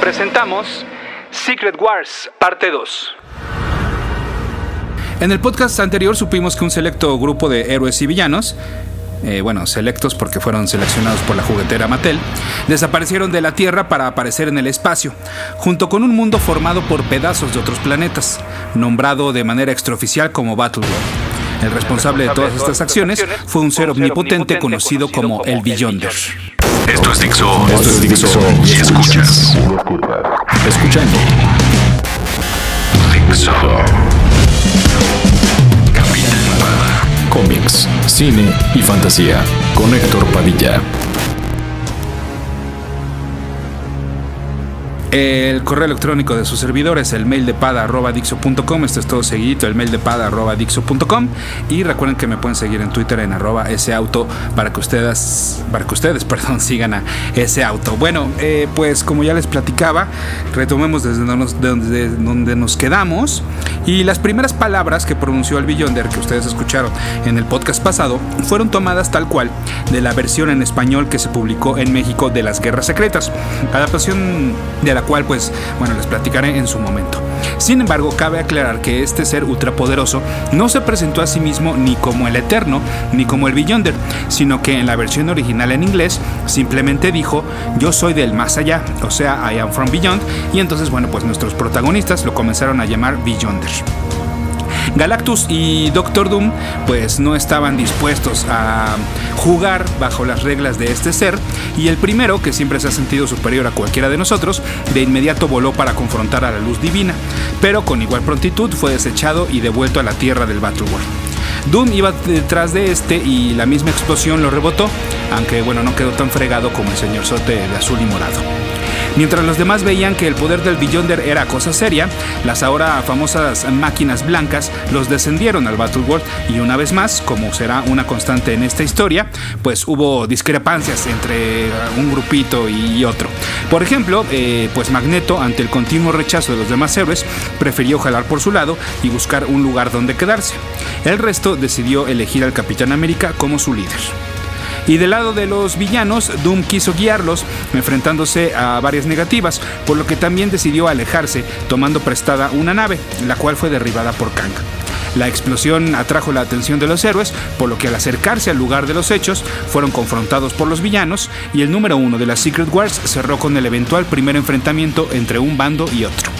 Presentamos Secret Wars, parte 2. En el podcast anterior supimos que un selecto grupo de héroes y villanos eh, bueno, selectos porque fueron seleccionados por la juguetera Mattel, desaparecieron de la Tierra para aparecer en el espacio, junto con un mundo formado por pedazos de otros planetas, nombrado de manera extraoficial como Battleworld. El responsable de todas estas acciones fue un ser omnipotente conocido como el Beyonder. Esto es Dixo. Esto es Dixo. Y escuchas. Escuchando. Dixo. cómics, cine y fantasía con Héctor Padilla. El correo electrónico de sus servidores, el mail de pada dixo.com, esto es todo seguidito, el mail de pada dixo.com y recuerden que me pueden seguir en Twitter en arroba ese auto para que ustedes, para que ustedes, perdón, sigan a ese auto. Bueno, eh, pues como ya les platicaba, retomemos desde donde, donde nos quedamos. Y las primeras palabras que pronunció el Beyonder que ustedes escucharon en el podcast pasado fueron tomadas tal cual de la versión en español que se publicó en México de las Guerras Secretas, adaptación de la cual pues bueno les platicaré en su momento. Sin embargo, cabe aclarar que este ser ultrapoderoso no se presentó a sí mismo ni como el Eterno ni como el Beyonder, sino que en la versión original en inglés simplemente dijo yo soy del más allá, o sea, I am from beyond, y entonces bueno pues nuestros protagonistas lo comenzaron a llamar Beyonder. Galactus y Doctor Doom pues no estaban dispuestos a jugar bajo las reglas de este ser y el primero, que siempre se ha sentido superior a cualquiera de nosotros, de inmediato voló para confrontar a la luz divina, pero con igual prontitud fue desechado y devuelto a la tierra del Battleworld. Doom iba detrás de este y la misma explosión lo rebotó, aunque bueno, no quedó tan fregado como el señor Sote de azul y morado. Mientras los demás veían que el poder del Beyonder era cosa seria, las ahora famosas máquinas blancas los descendieron al Battleworld y una vez más, como será una constante en esta historia, pues hubo discrepancias entre un grupito y otro. Por ejemplo, eh, pues Magneto, ante el continuo rechazo de los demás héroes, prefirió jalar por su lado y buscar un lugar donde quedarse. El resto decidió elegir al Capitán América como su líder. Y del lado de los villanos, Doom quiso guiarlos, enfrentándose a varias negativas, por lo que también decidió alejarse, tomando prestada una nave, la cual fue derribada por Kang. La explosión atrajo la atención de los héroes, por lo que al acercarse al lugar de los hechos, fueron confrontados por los villanos y el número uno de las Secret Wars cerró con el eventual primer enfrentamiento entre un bando y otro.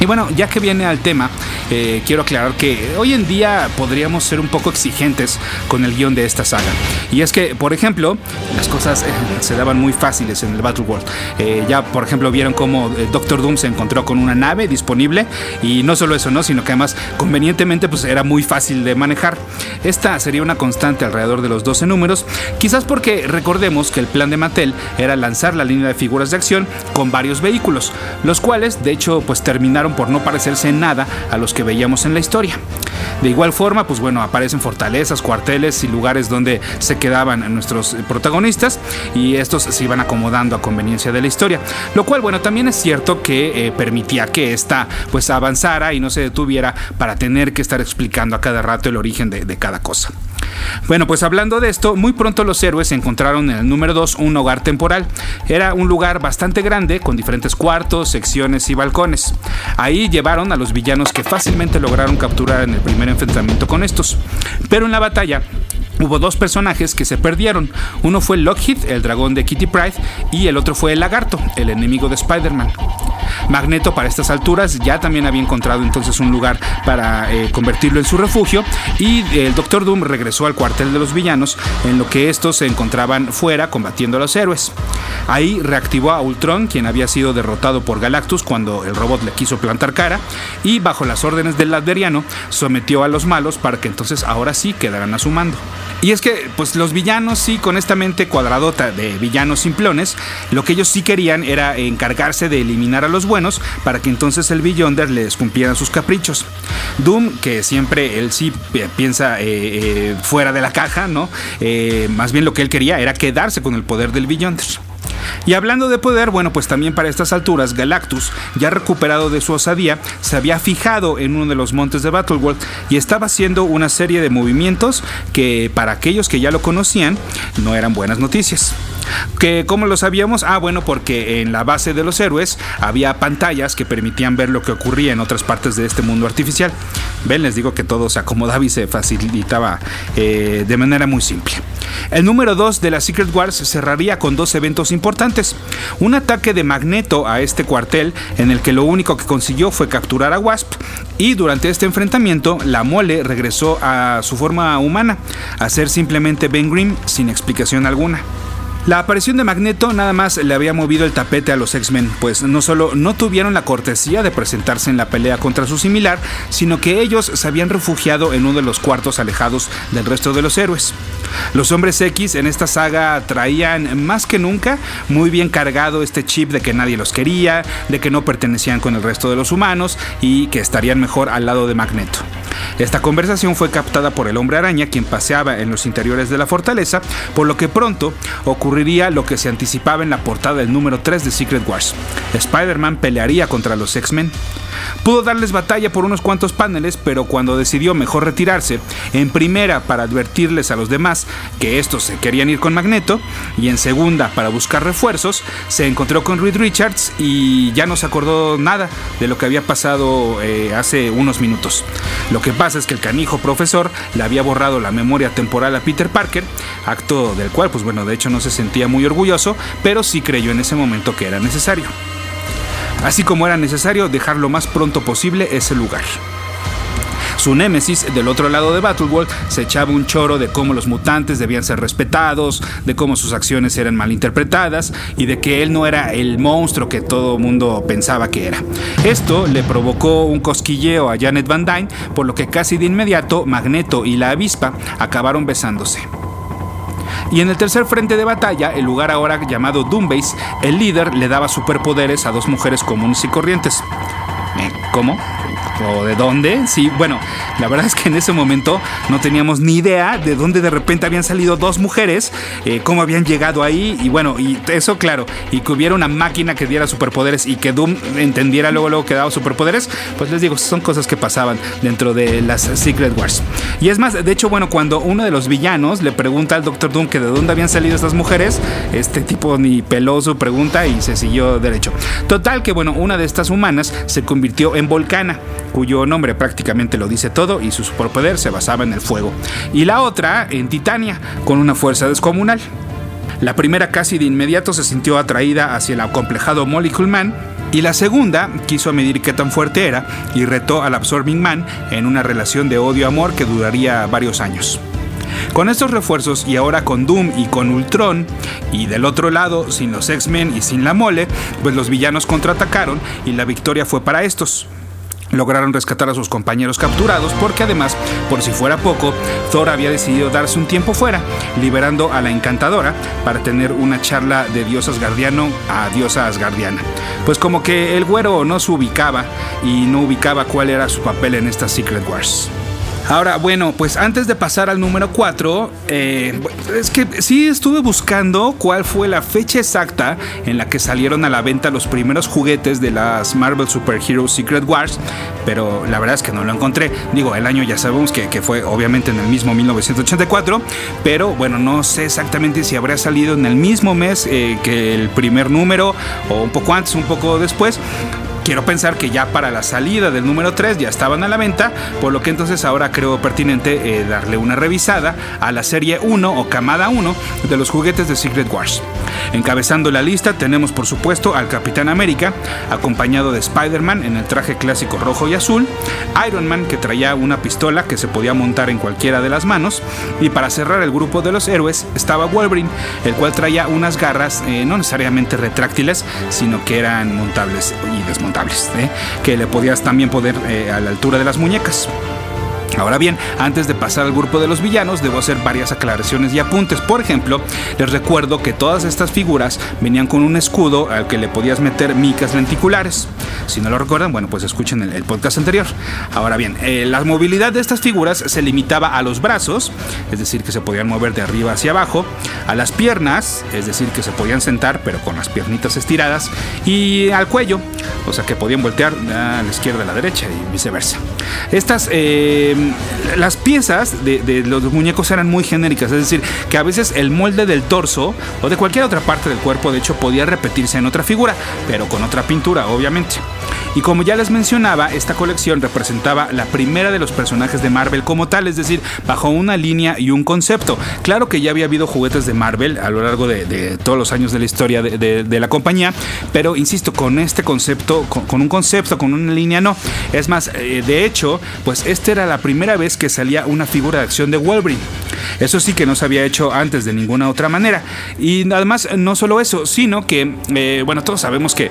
Y bueno, ya que viene al tema, eh, quiero aclarar que hoy en día podríamos ser un poco exigentes con el guion de esta saga. Y es que, por ejemplo, las cosas eh, se daban muy fáciles en el Battle World. Eh, ya, por ejemplo, vieron cómo Doctor Doom se encontró con una nave disponible y no solo eso, ¿no? sino que además convenientemente pues, era muy fácil de manejar. Esta sería una constante alrededor de los 12 números, quizás porque recordemos que el plan de Mattel era lanzar la línea de figuras de acción con varios vehículos, los cuales de hecho pues terminaron por no parecerse en nada a los que veíamos en la historia. De igual forma, pues bueno, aparecen fortalezas, cuarteles y lugares donde se quedaban nuestros protagonistas y estos se iban acomodando a conveniencia de la historia. Lo cual, bueno, también es cierto que eh, permitía que esta pues avanzara y no se detuviera para tener que estar explicando a cada rato el origen de cada cosa. Bueno, pues hablando de esto, muy pronto los héroes encontraron en el número 2 un hogar temporal. Era un lugar bastante grande con diferentes cuartos, secciones y balcones. Ahí llevaron a los villanos que fácilmente lograron capturar en el primer enfrentamiento con estos. Pero en la batalla Hubo dos personajes que se perdieron. Uno fue Lockheed, el dragón de Kitty Pride, y el otro fue el lagarto, el enemigo de Spider-Man. Magneto para estas alturas ya también había encontrado entonces un lugar para eh, convertirlo en su refugio y el Doctor Doom regresó al cuartel de los villanos en lo que estos se encontraban fuera combatiendo a los héroes. Ahí reactivó a Ultron, quien había sido derrotado por Galactus cuando el robot le quiso plantar cara y bajo las órdenes del Laderiano sometió a los malos para que entonces ahora sí quedaran a su mando. Y es que, pues los villanos, sí, con esta mente cuadradota de villanos simplones, lo que ellos sí querían era encargarse de eliminar a los buenos para que entonces el Beyonder les cumpliera sus caprichos. Doom, que siempre él sí piensa eh, eh, fuera de la caja, ¿no? Eh, más bien lo que él quería era quedarse con el poder del Beyonder. Y hablando de poder, bueno, pues también para estas alturas, Galactus, ya recuperado de su osadía, se había fijado en uno de los montes de Battleworld y estaba haciendo una serie de movimientos que para aquellos que ya lo conocían no eran buenas noticias. que ¿Cómo lo sabíamos? Ah, bueno, porque en la base de los héroes había pantallas que permitían ver lo que ocurría en otras partes de este mundo artificial. Ven, les digo que todo se acomodaba y se facilitaba eh, de manera muy simple. El número 2 de la Secret Wars cerraría con dos eventos importantes. Un ataque de Magneto a este cuartel en el que lo único que consiguió fue capturar a Wasp y durante este enfrentamiento la mole regresó a su forma humana, a ser simplemente Ben Grimm sin explicación alguna. La aparición de Magneto nada más le había movido el tapete a los X-Men, pues no solo no tuvieron la cortesía de presentarse en la pelea contra su similar, sino que ellos se habían refugiado en uno de los cuartos alejados del resto de los héroes. Los hombres X en esta saga traían más que nunca muy bien cargado este chip de que nadie los quería, de que no pertenecían con el resto de los humanos y que estarían mejor al lado de Magneto. Esta conversación fue captada por el hombre araña, quien paseaba en los interiores de la fortaleza, por lo que pronto ocurriría lo que se anticipaba en la portada del número 3 de Secret Wars. Spider-Man pelearía contra los X-Men. Pudo darles batalla por unos cuantos paneles, pero cuando decidió mejor retirarse, en primera para advertirles a los demás que estos se querían ir con Magneto, y en segunda para buscar refuerzos, se encontró con Reed Richards y ya no se acordó nada de lo que había pasado eh, hace unos minutos. Lo que pasa es que el canijo profesor le había borrado la memoria temporal a Peter Parker, acto del cual, pues bueno, de hecho no se sentía muy orgulloso, pero sí creyó en ese momento que era necesario así como era necesario dejar lo más pronto posible ese lugar. Su némesis del otro lado de Battleworld se echaba un choro de cómo los mutantes debían ser respetados, de cómo sus acciones eran malinterpretadas y de que él no era el monstruo que todo mundo pensaba que era. Esto le provocó un cosquilleo a Janet Van Dyne, por lo que casi de inmediato Magneto y la avispa acabaron besándose. Y en el tercer frente de batalla, el lugar ahora llamado Doombase, el líder le daba superpoderes a dos mujeres comunes y corrientes. Eh, ¿Cómo? O de dónde. Sí, bueno, la verdad es que en ese momento no teníamos ni idea de dónde de repente habían salido dos mujeres, eh, cómo habían llegado ahí y bueno, y eso claro, y que hubiera una máquina que diera superpoderes y que Doom entendiera luego luego que daba superpoderes, pues les digo, son cosas que pasaban dentro de las Secret Wars. Y es más, de hecho, bueno, cuando uno de los villanos le pregunta al Doctor Doom que de dónde habían salido estas mujeres, este tipo ni peló su pregunta y se siguió derecho. Total que bueno, una de estas humanas se convirtió en Volcana cuyo nombre prácticamente lo dice todo y su superpoder se basaba en el fuego. Y la otra en Titania, con una fuerza descomunal. La primera casi de inmediato se sintió atraída hacia el acomplejado Molecule Man y la segunda quiso medir qué tan fuerte era y retó al Absorbing Man en una relación de odio-amor que duraría varios años. Con estos refuerzos y ahora con Doom y con Ultron, y del otro lado sin los X-Men y sin la mole, pues los villanos contraatacaron y la victoria fue para estos lograron rescatar a sus compañeros capturados porque además, por si fuera poco, Thor había decidido darse un tiempo fuera, liberando a la encantadora para tener una charla de dios asgardiano a diosa asgardiana. Pues como que el güero no se ubicaba y no ubicaba cuál era su papel en esta Secret Wars. Ahora, bueno, pues antes de pasar al número 4, eh, es que sí estuve buscando cuál fue la fecha exacta en la que salieron a la venta los primeros juguetes de las Marvel Super Hero Secret Wars, pero la verdad es que no lo encontré. Digo, el año ya sabemos que, fue obviamente en el mismo 1984, pero bueno, no sé exactamente si habría salido en el mismo mes eh, que el primer número o un poco antes, un poco después. Quiero pensar que ya para la salida del número 3 ya estaban a la venta, por lo que entonces ahora creo pertinente eh, darle una revisada a la serie 1 o camada 1 de los juguetes de Secret Wars. Encabezando la lista tenemos por supuesto al Capitán América, acompañado de Spider-Man en el traje clásico rojo y azul, Iron Man que traía una pistola que se podía montar en cualquiera de las manos, y para cerrar el grupo de los héroes estaba Wolverine, el cual traía unas garras eh, no necesariamente retráctiles, sino que eran montables y desmontables ¿eh? que le podías también poner eh, a la altura de las muñecas. Ahora bien, antes de pasar al grupo de los villanos, debo hacer varias aclaraciones y apuntes. Por ejemplo, les recuerdo que todas estas figuras venían con un escudo al que le podías meter micas lenticulares. Si no lo recuerdan, bueno, pues escuchen el, podcast anterior. Ahora bien, eh, la movilidad de estas figuras se limitaba a los brazos, es decir, que se podían mover de arriba hacia abajo, a las piernas, es decir, que se podían sentar, pero con las piernitas estiradas, y al cuello, o sea, que podían voltear a la izquierda a la derecha y viceversa. Estas eh, las piezas de, de, los muñecos eran muy genéricas, es decir, que a veces el molde del torso o de cualquier otra parte del cuerpo, de hecho, podía repetirse en otra figura, pero con otra pintura, obviamente. Y como ya les mencionaba, esta colección representaba la primera de los personajes de Marvel como tal, es decir, bajo una línea y un concepto. Claro que ya había habido juguetes de Marvel a lo largo de, todos los años de la historia de, la compañía, pero insisto, con este concepto, con, un concepto, con una línea, no. Es más, eh, de hecho, pues esta era la primera vez que salía una figura de acción de Wolverine. Eso sí que no se había hecho antes de ninguna otra manera. Y además, no solo eso, sino que, eh, bueno, todos sabemos que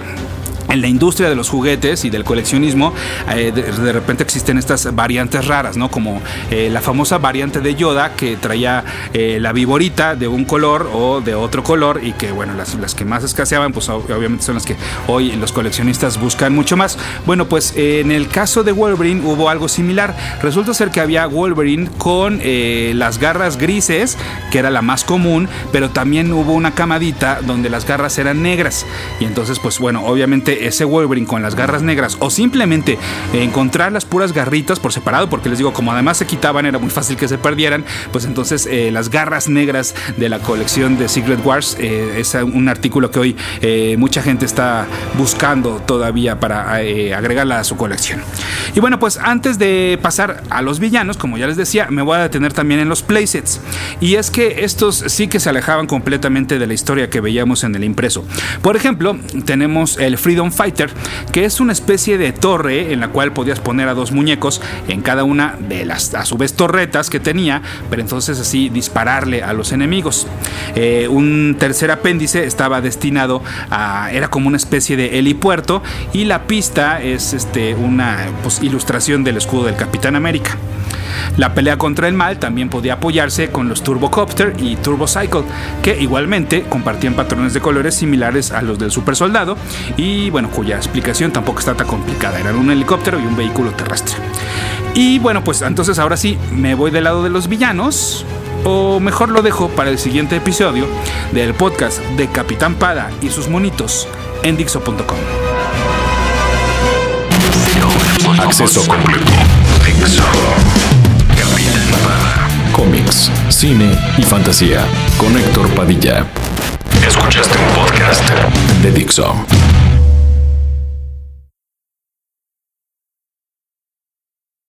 en la industria de los juguetes y del coleccionismo, eh, de, repente existen estas variantes raras, ¿no? Como eh, la famosa variante de Yoda que traía eh, la viborita de un color o de otro color y que, bueno, las, las, que más escaseaban, pues obviamente son las que hoy los coleccionistas buscan mucho más. Bueno, pues en el caso de Wolverine hubo algo similar. Resulta ser que había Wolverine con las garras grises, que era la más común, pero también hubo una camadita donde las garras eran negras. Y entonces, pues bueno, obviamente ese Wolverine con las garras negras o simplemente encontrar las puras garritas por separado, porque les digo, como además se quitaban, era muy fácil que se perdieran, pues entonces eh, las garras negras de la colección de Secret Wars eh, es un artículo que hoy eh, mucha gente está buscando todavía para agregarla a su colección. Y bueno, pues antes de pasar a los villanos, como ya les decía, me voy a detener también en los playsets. Y es que estos sí que se alejaban completamente de la historia que veíamos en el impreso. Por ejemplo, tenemos el Freedom Fighter, que es una especie de torre en la cual podías poner a dos muñecos en cada una de las a su vez torretas que tenía, pero entonces así dispararle a los enemigos. Eh, un tercer apéndice estaba destinado a era como una especie de helipuerto y la pista es este una pues, ilustración del escudo del Capitán América. La pelea contra el mal también podía apoyarse con los Turbocopter y Turbocycle, que igualmente compartían patrones de colores similares a los del super soldado y bueno, cuya explicación tampoco está tan complicada, eran un helicóptero y un vehículo terrestre. Y bueno, pues entonces ahora sí me voy del lado de los villanos, o mejor lo dejo para el siguiente episodio del podcast de Capitán Pada y sus monitos en Dixo.com. Acceso completo. Cómics, cine y fantasía con Héctor Padilla. Escuchaste un podcast de Dixo.